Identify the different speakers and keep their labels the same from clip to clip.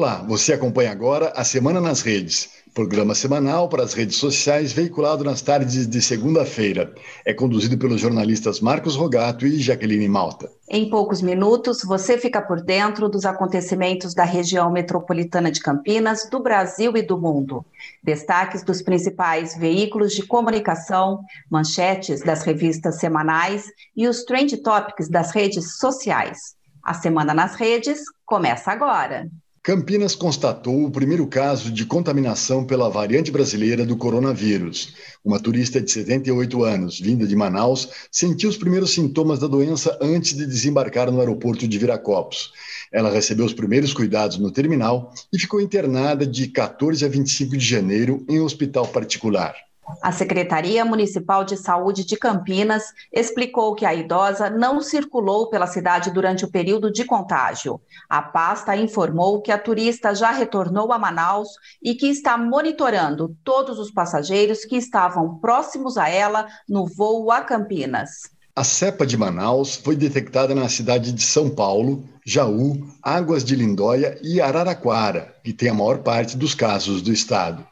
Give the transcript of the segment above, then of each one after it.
Speaker 1: Olá, você acompanha agora a Semana nas Redes, programa semanal para as redes sociais veiculado nas tardes de segunda-feira. É conduzido pelos jornalistas Marcos Rogato e Jaqueline Malta.
Speaker 2: Em poucos minutos, você fica por dentro dos acontecimentos da região metropolitana de Campinas, do Brasil e do mundo. Destaques dos principais veículos de comunicação, manchetes das revistas semanais e os trend topics das redes sociais. A Semana nas Redes começa agora.
Speaker 1: Campinas constatou o primeiro caso de contaminação pela variante brasileira do coronavírus. Uma turista de 78 anos, vinda de Manaus, sentiu os primeiros sintomas da doença antes de desembarcar no aeroporto de Viracopos. Ela recebeu os primeiros cuidados no terminal e ficou internada de 14 a 25 de janeiro em um hospital particular.
Speaker 2: A Secretaria Municipal de Saúde de Campinas explicou que a idosa não circulou pela cidade durante o período de contágio. A pasta informou que a turista já retornou a Manaus e que está monitorando todos os passageiros que estavam próximos a ela no voo a Campinas.
Speaker 1: A cepa de Manaus foi detectada na cidade de São Paulo, Jaú, Águas de Lindóia e Araraquara, que tem a maior parte dos casos do estado.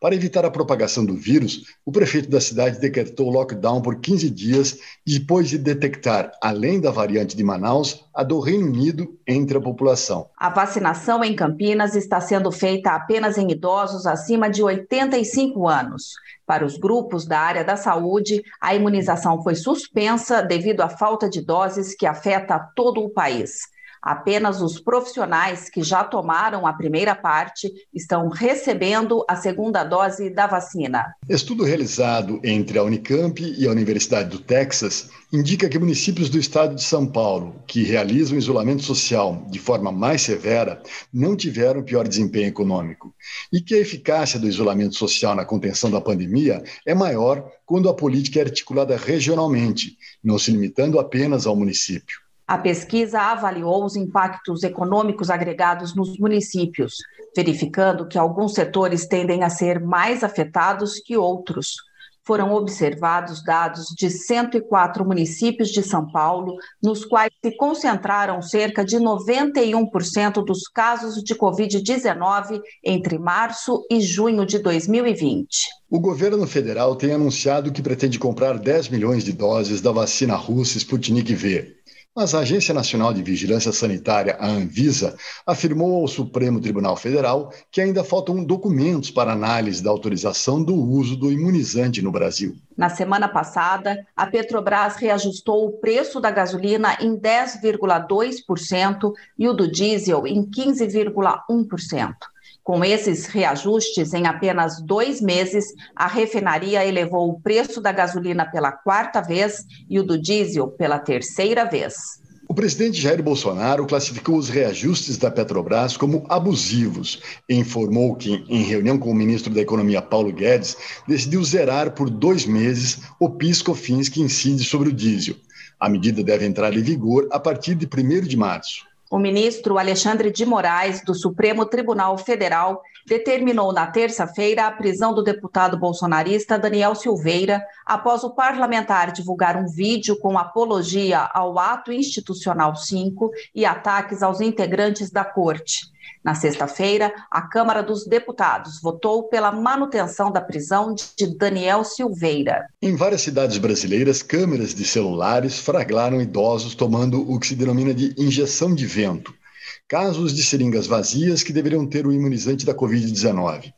Speaker 1: Para evitar a propagação do vírus, o prefeito da cidade decretou lockdown por 15 dias depois de detectar, além da variante de Manaus, a do Reino Unido entre a população.
Speaker 2: A vacinação em Campinas está sendo feita apenas em idosos acima de 85 anos. Para os grupos da área da saúde, a imunização foi suspensa devido à falta de doses que afeta todo o país. Apenas os profissionais que já tomaram a primeira parte estão recebendo a segunda dose da vacina.
Speaker 1: Estudo realizado entre a Unicamp e a Universidade do Texas indica que municípios do estado de São Paulo que realizam isolamento social de forma mais severa não tiveram pior desempenho econômico e que a eficácia do isolamento social na contenção da pandemia é maior quando a política é articulada regionalmente, não se limitando apenas ao município.
Speaker 2: A pesquisa avaliou os impactos econômicos agregados nos municípios, verificando que alguns setores tendem a ser mais afetados que outros. Foram observados dados de 104 municípios de São Paulo, nos quais se concentraram cerca de 91% dos casos de Covid-19 entre março e junho de 2020.
Speaker 1: O governo federal tem anunciado que pretende comprar 10 milhões de doses da vacina russa Sputnik V. Mas a Agência Nacional de Vigilância Sanitária, a Anvisa, afirmou ao Supremo Tribunal Federal que ainda faltam documentos para análise da autorização do uso do imunizante no Brasil.
Speaker 2: Na semana passada, a Petrobras reajustou o preço da gasolina em 10,2% e o do diesel em 15,1%. Com esses reajustes, em apenas dois meses, a refinaria elevou o preço da gasolina pela quarta vez e o do diesel pela terceira vez.
Speaker 1: O presidente Jair Bolsonaro classificou os reajustes da Petrobras como abusivos e informou que, em reunião com o ministro da Economia Paulo Guedes, decidiu zerar por dois meses o PIS/COFINS que incide sobre o diesel. A medida deve entrar em vigor a partir de 1 de março.
Speaker 2: O ministro Alexandre de Moraes, do Supremo Tribunal Federal, determinou na terça-feira a prisão do deputado bolsonarista Daniel Silveira, após o parlamentar divulgar um vídeo com apologia ao ato institucional 5 e ataques aos integrantes da corte. Na sexta-feira, a Câmara dos Deputados votou pela manutenção da prisão de Daniel Silveira.
Speaker 1: Em várias cidades brasileiras, câmeras de celulares flagraram idosos tomando o que se denomina de injeção de vento. Casos de seringas vazias que deveriam ter o imunizante da Covid-19.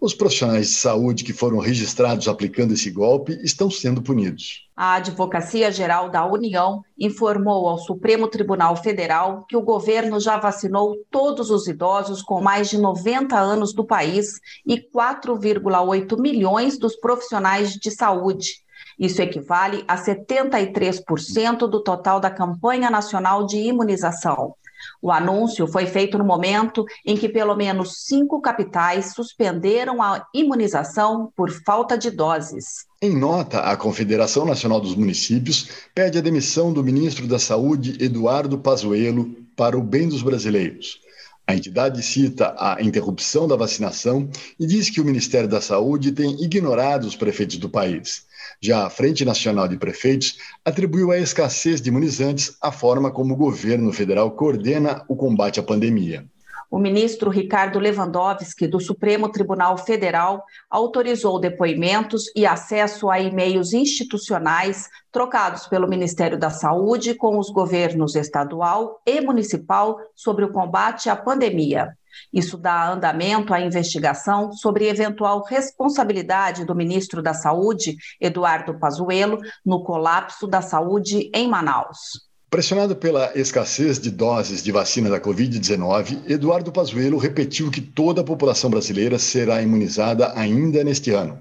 Speaker 1: Os profissionais de saúde que foram registrados aplicando esse golpe estão sendo punidos.
Speaker 2: A Advocacia Geral da União informou ao Supremo Tribunal Federal que o governo já vacinou todos os idosos com mais de 90 anos do país e 4,8 milhões dos profissionais de saúde. Isso equivale a 73% do total da campanha nacional de imunização. O anúncio foi feito no momento em que pelo menos cinco capitais suspenderam a imunização por falta de doses.
Speaker 1: Em nota, a Confederação Nacional dos Municípios pede a demissão do ministro da Saúde, Eduardo Pazuello, para o bem dos brasileiros. A entidade cita a interrupção da vacinação e diz que o Ministério da Saúde tem ignorado os prefeitos do país. Já a Frente Nacional de Prefeitos atribuiu a escassez de imunizantes à forma como o governo federal coordena o combate à pandemia.
Speaker 2: o ministro Ricardo Lewandowski, do Supremo Tribunal Federal, autorizou depoimentos e acesso a e-mails institucionais trocados pelo Ministério da Saúde com os governos estadual e municipal sobre o combate à pandemia. Isso dá andamento à investigação sobre eventual responsabilidade do ministro da Saúde, Eduardo Pazuello, no colapso da saúde em Manaus.
Speaker 1: Pressionado pela escassez de doses de vacina da Covid-19, Eduardo Pazuello repetiu que toda a população brasileira será imunizada ainda neste ano.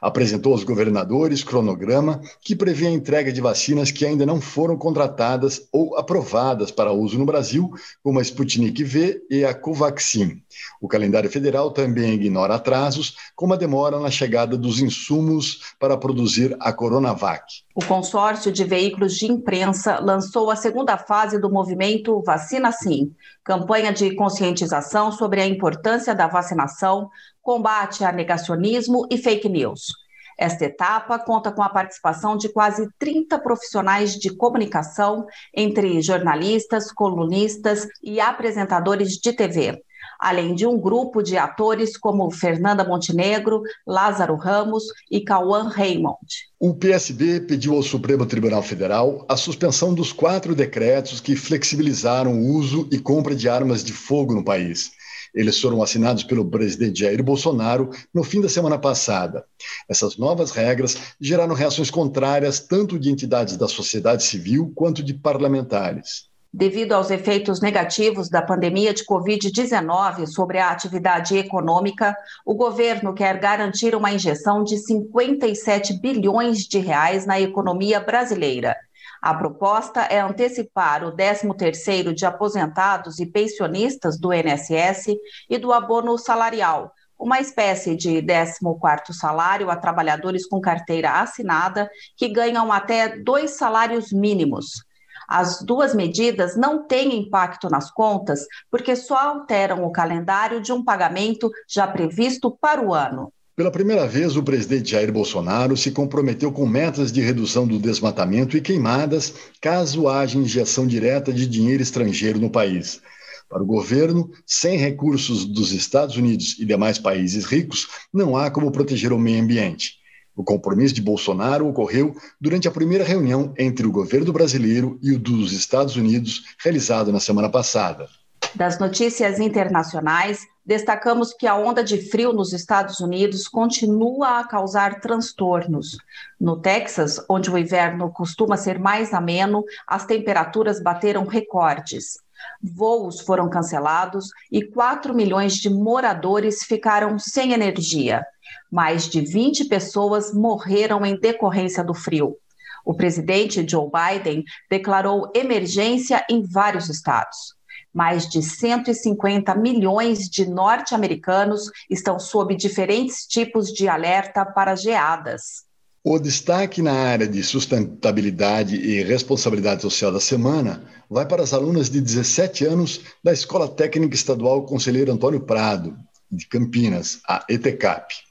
Speaker 1: Apresentou aos governadores cronograma que prevê a entrega de vacinas que ainda não foram contratadas ou aprovadas para uso no Brasil, como a Sputnik V e a Covaxin. O calendário federal também ignora atrasos, como a demora na chegada dos insumos para produzir a Coronavac.
Speaker 2: O consórcio de veículos de imprensa lançou a segunda fase do movimento Vacina Sim, campanha de conscientização sobre a importância da vacinação, combate a negacionismo e fake news. Esta etapa conta com a participação de quase 30 profissionais de comunicação, entre jornalistas, colunistas e apresentadores de TV além de um grupo de atores como Fernanda Montenegro, Lázaro Ramos e Cauã Raymond.
Speaker 1: O PSB pediu ao Supremo Tribunal Federal a suspensão dos quatro decretos que flexibilizaram o uso e compra de armas de fogo no país. Eles foram assinados pelo presidente Jair Bolsonaro no fim da semana passada. Essas novas regras geraram reações contrárias tanto de entidades da sociedade civil quanto de parlamentares.
Speaker 2: Devido aos efeitos negativos da pandemia de Covid-19 sobre a atividade econômica, o governo quer garantir uma injeção de 57 bilhões de reais na economia brasileira. A proposta é antecipar o 13º de aposentados e pensionistas do INSS e do abono salarial, uma espécie de 14º salário a trabalhadores com carteira assinada que ganham até dois salários mínimos. As duas medidas não têm impacto nas contas, porque só alteram o calendário de um pagamento já previsto para o ano.
Speaker 1: Pela primeira vez, o presidente Jair Bolsonaro se comprometeu com metas de redução do desmatamento e queimadas caso haja injeção direta de dinheiro estrangeiro no país. Para o governo, sem recursos dos Estados Unidos e demais países ricos, não há como proteger o meio ambiente. O compromisso de Bolsonaro ocorreu durante a primeira reunião entre o governo brasileiro e o dos Estados Unidos, realizado na semana passada.
Speaker 2: Das notícias internacionais, destacamos que a onda de frio nos Estados Unidos continua a causar transtornos. No Texas, onde o inverno costuma ser mais ameno, as temperaturas bateram recordes. Voos foram cancelados e 4 milhões de moradores ficaram sem energia. Mais de 20 pessoas morreram em decorrência do frio. O presidente Joe Biden declarou emergência em vários estados. Mais de 150 milhões de norte-americanos estão sob diferentes tipos de alerta para geadas.
Speaker 1: O destaque na área de sustentabilidade e responsabilidade social da semana vai para as alunas de 17 anos da Escola Técnica Estadual Conselheiro Antônio Prado, de Campinas, a ETCAP.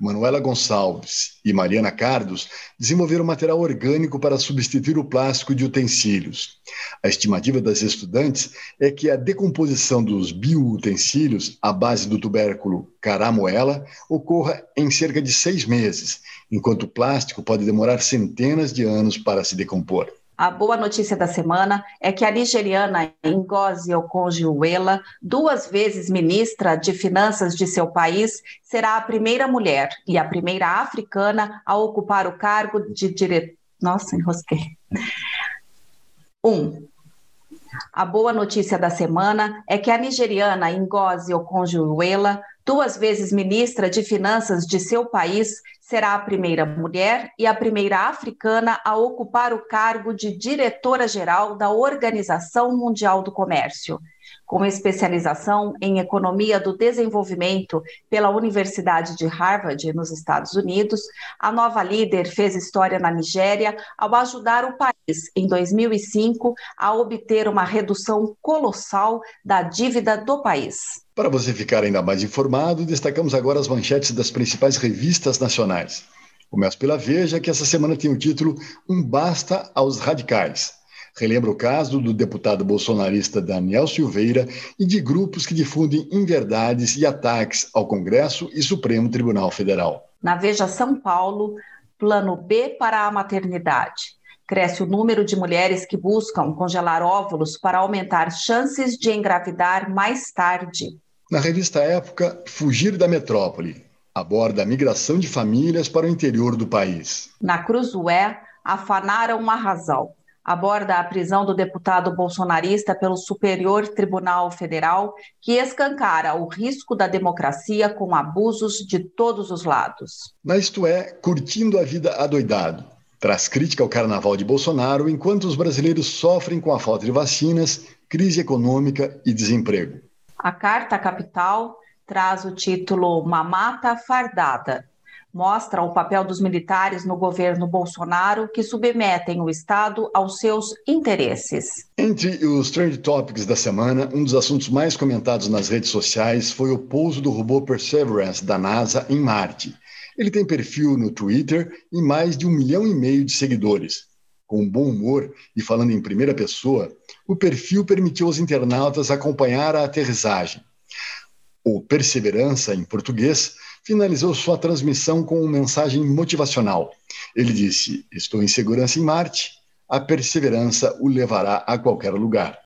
Speaker 1: Manuela Gonçalves e Mariana Cardos desenvolveram material orgânico para substituir o plástico de utensílios. A estimativa das estudantes é que a decomposição dos bioutensílios à base do tubérculo caramoela ocorra em cerca de seis meses, enquanto o plástico pode demorar centenas de anos para se decompor.
Speaker 2: A boa notícia da semana é que a nigeriana Ngozi Okonjo-Iweala, duas vezes ministra de Finanças de seu país, será a primeira mulher e a primeira africana a ocupar o cargo de diretor. Nossa, enrosquei. Um. A boa notícia da semana é que a nigeriana Ngozi Okonjo-Iweala, duas vezes ministra de Finanças de seu país, será a primeira mulher e a primeira africana a ocupar o cargo de diretora-geral da Organização Mundial do Comércio com especialização em Economia do Desenvolvimento pela Universidade de Harvard, nos Estados Unidos, a nova líder fez história na Nigéria ao ajudar o país, em 2005, a obter uma redução colossal da dívida do país.
Speaker 1: Para você ficar ainda mais informado, destacamos agora as manchetes das principais revistas nacionais. Começo pela Veja, que essa semana tem o título Um Basta aos Radicais. Relembra o caso do deputado bolsonarista Daniel Silveira e de grupos que difundem inverdades e ataques ao Congresso e Supremo Tribunal Federal.
Speaker 2: Na Veja São Paulo, plano B para a maternidade. Cresce o número de mulheres que buscam congelar óvulos para aumentar chances de engravidar mais tarde.
Speaker 1: Na revista Época, Fugir da Metrópole aborda a migração de famílias para o interior do país.
Speaker 2: Na Cruzué, afanaram uma razão aborda a prisão do deputado bolsonarista pelo Superior Tribunal Federal, que escancara o risco da democracia com abusos de todos os lados.
Speaker 1: Mas isto é, curtindo a vida adoidado. Traz crítica ao carnaval de Bolsonaro enquanto os brasileiros sofrem com a falta de vacinas, crise econômica e desemprego.
Speaker 2: A Carta Capital traz o título Mamata Fardada mostra o papel dos militares no governo Bolsonaro que submetem o Estado aos seus interesses.
Speaker 1: Entre os trend topics da semana, um dos assuntos mais comentados nas redes sociais foi o pouso do robô Perseverance da NASA em Marte. Ele tem perfil no Twitter e mais de um milhão e meio de seguidores. Com bom humor e falando em primeira pessoa, o perfil permitiu aos internautas acompanhar a aterrissagem. O Perseverança, em português, finalizou sua transmissão com uma mensagem motivacional. Ele disse: Estou em segurança em Marte, a perseverança o levará a qualquer lugar.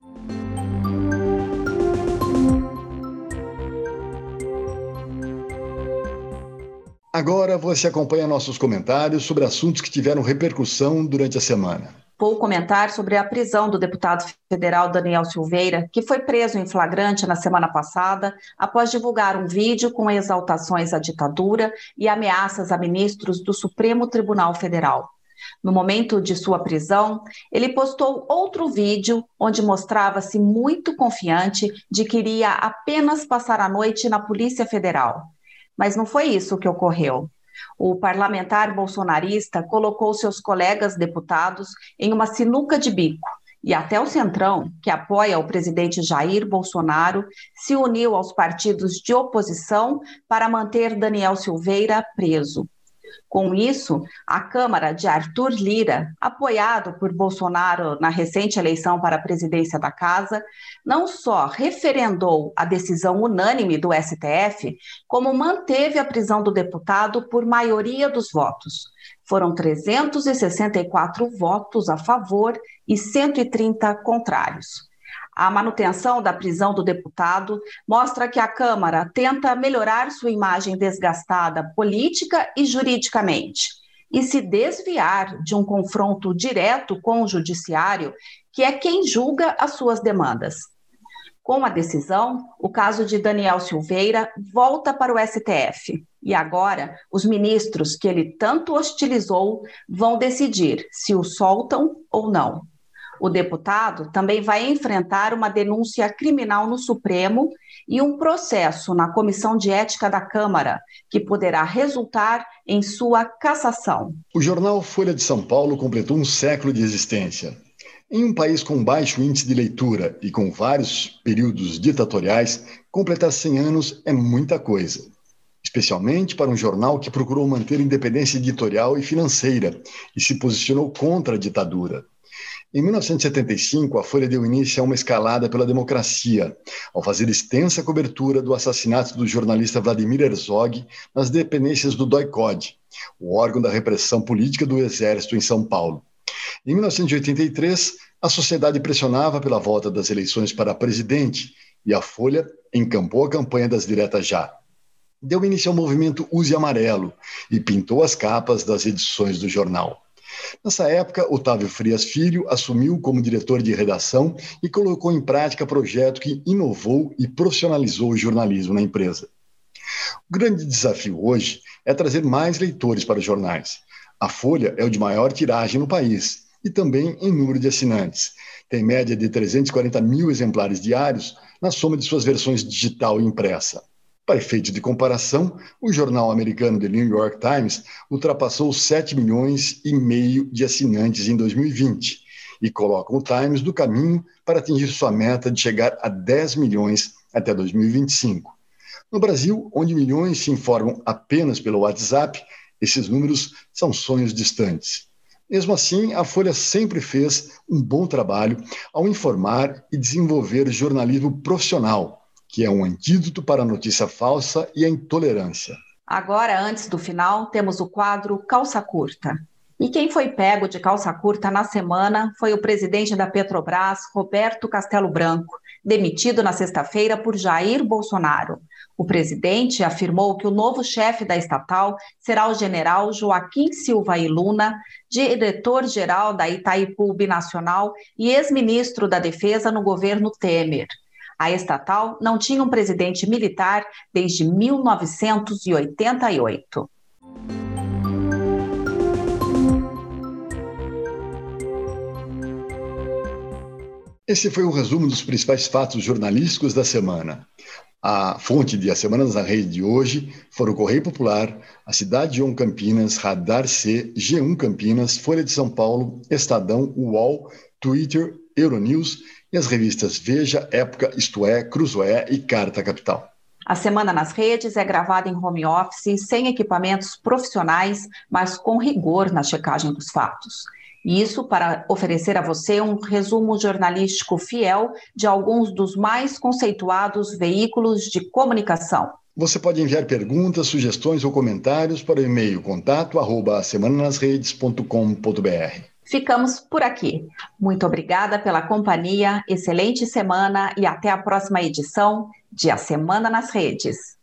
Speaker 1: Agora você acompanha nossos comentários sobre assuntos que tiveram repercussão durante a semana.
Speaker 2: Vou comentar sobre a prisão do deputado federal Daniel Silveira, que foi preso em flagrante na semana passada após divulgar um vídeo com exaltações à ditadura e ameaças a ministros do Supremo Tribunal Federal. No momento de sua prisão, ele postou outro vídeo onde mostrava-se muito confiante de que iria apenas passar a noite na Polícia Federal. Mas não foi isso que ocorreu. O parlamentar bolsonarista colocou seus colegas deputados em uma sinuca de bico e até o Centrão, que apoia o presidente Jair Bolsonaro, se uniu aos partidos de oposição para manter Daniel Silveira preso. Com isso, a Câmara de Arthur Lira, apoiado por Bolsonaro na recente eleição para a presidência da Casa, não só referendou a decisão unânime do STF, como manteve a prisão do deputado por maioria dos votos. Foram 364 votos a favor e 130 contrários. A manutenção da prisão do deputado mostra que a Câmara tenta melhorar sua imagem desgastada política e juridicamente e se desviar de um confronto direto com o Judiciário, que é quem julga as suas demandas. Com a decisão, o caso de Daniel Silveira volta para o STF. E agora, os ministros que ele tanto hostilizou vão decidir se o soltam ou não. O deputado também vai enfrentar uma denúncia criminal no Supremo e um processo na Comissão de Ética da Câmara, que poderá resultar em sua cassação.
Speaker 1: O jornal Folha de São Paulo completou um século de existência. Em um país com baixo índice de leitura e com vários períodos ditatoriais, completar 100 anos é muita coisa. Especialmente para um jornal que procurou manter independência editorial e financeira e se posicionou contra a ditadura. Em 1975, a Folha deu início a uma escalada pela democracia, ao fazer extensa cobertura do assassinato do jornalista Vladimir Herzog nas dependências do DOI-CODE, o órgão da repressão política do Exército em São Paulo. Em 1983, a sociedade pressionava pela volta das eleições para presidente e a Folha encampou a campanha das diretas já. Deu início ao movimento Use Amarelo e pintou as capas das edições do jornal. Nessa época, Otávio Frias Filho assumiu como diretor de redação e colocou em prática projeto que inovou e profissionalizou o jornalismo na empresa. O grande desafio hoje é trazer mais leitores para os jornais. A Folha é o de maior tiragem no país e também em número de assinantes. Tem média de 340 mil exemplares diários na soma de suas versões digital e impressa. Para efeito de comparação, o jornal americano The New York Times ultrapassou 7 milhões e meio de assinantes em 2020 e coloca o Times no caminho para atingir sua meta de chegar a 10 milhões até 2025. No Brasil, onde milhões se informam apenas pelo WhatsApp, esses números são sonhos distantes. Mesmo assim, a Folha sempre fez um bom trabalho ao informar e desenvolver jornalismo profissional, que é um antídoto para a notícia falsa e a intolerância.
Speaker 2: Agora, antes do final, temos o quadro Calça Curta. E quem foi pego de calça curta na semana foi o presidente da Petrobras, Roberto Castelo Branco, demitido na sexta-feira por Jair Bolsonaro. O presidente afirmou que o novo chefe da estatal será o general Joaquim Silva e Luna, diretor-geral da Itaipu Binacional e ex-ministro da Defesa no governo Temer. A estatal não tinha um presidente militar desde 1988.
Speaker 1: Esse foi o resumo dos principais fatos jornalísticos da semana. A fonte de A Semana na Rede de hoje foram o Correio Popular, a Cidade On Campinas, Radar C, G1 Campinas, Folha de São Paulo, Estadão, UOL, Twitter, Euronews e as revistas Veja, Época, Isto É, Cruzoé e Carta Capital.
Speaker 2: A Semana nas Redes é gravada em home office, sem equipamentos profissionais, mas com rigor na checagem dos fatos. Isso para oferecer a você um resumo jornalístico fiel de alguns dos mais conceituados veículos de comunicação.
Speaker 1: Você pode enviar perguntas, sugestões ou comentários para o e-mail contato arroba semananasredes.com.br.
Speaker 2: Ficamos por aqui. Muito obrigada pela companhia, excelente semana e até a próxima edição de A Semana nas Redes.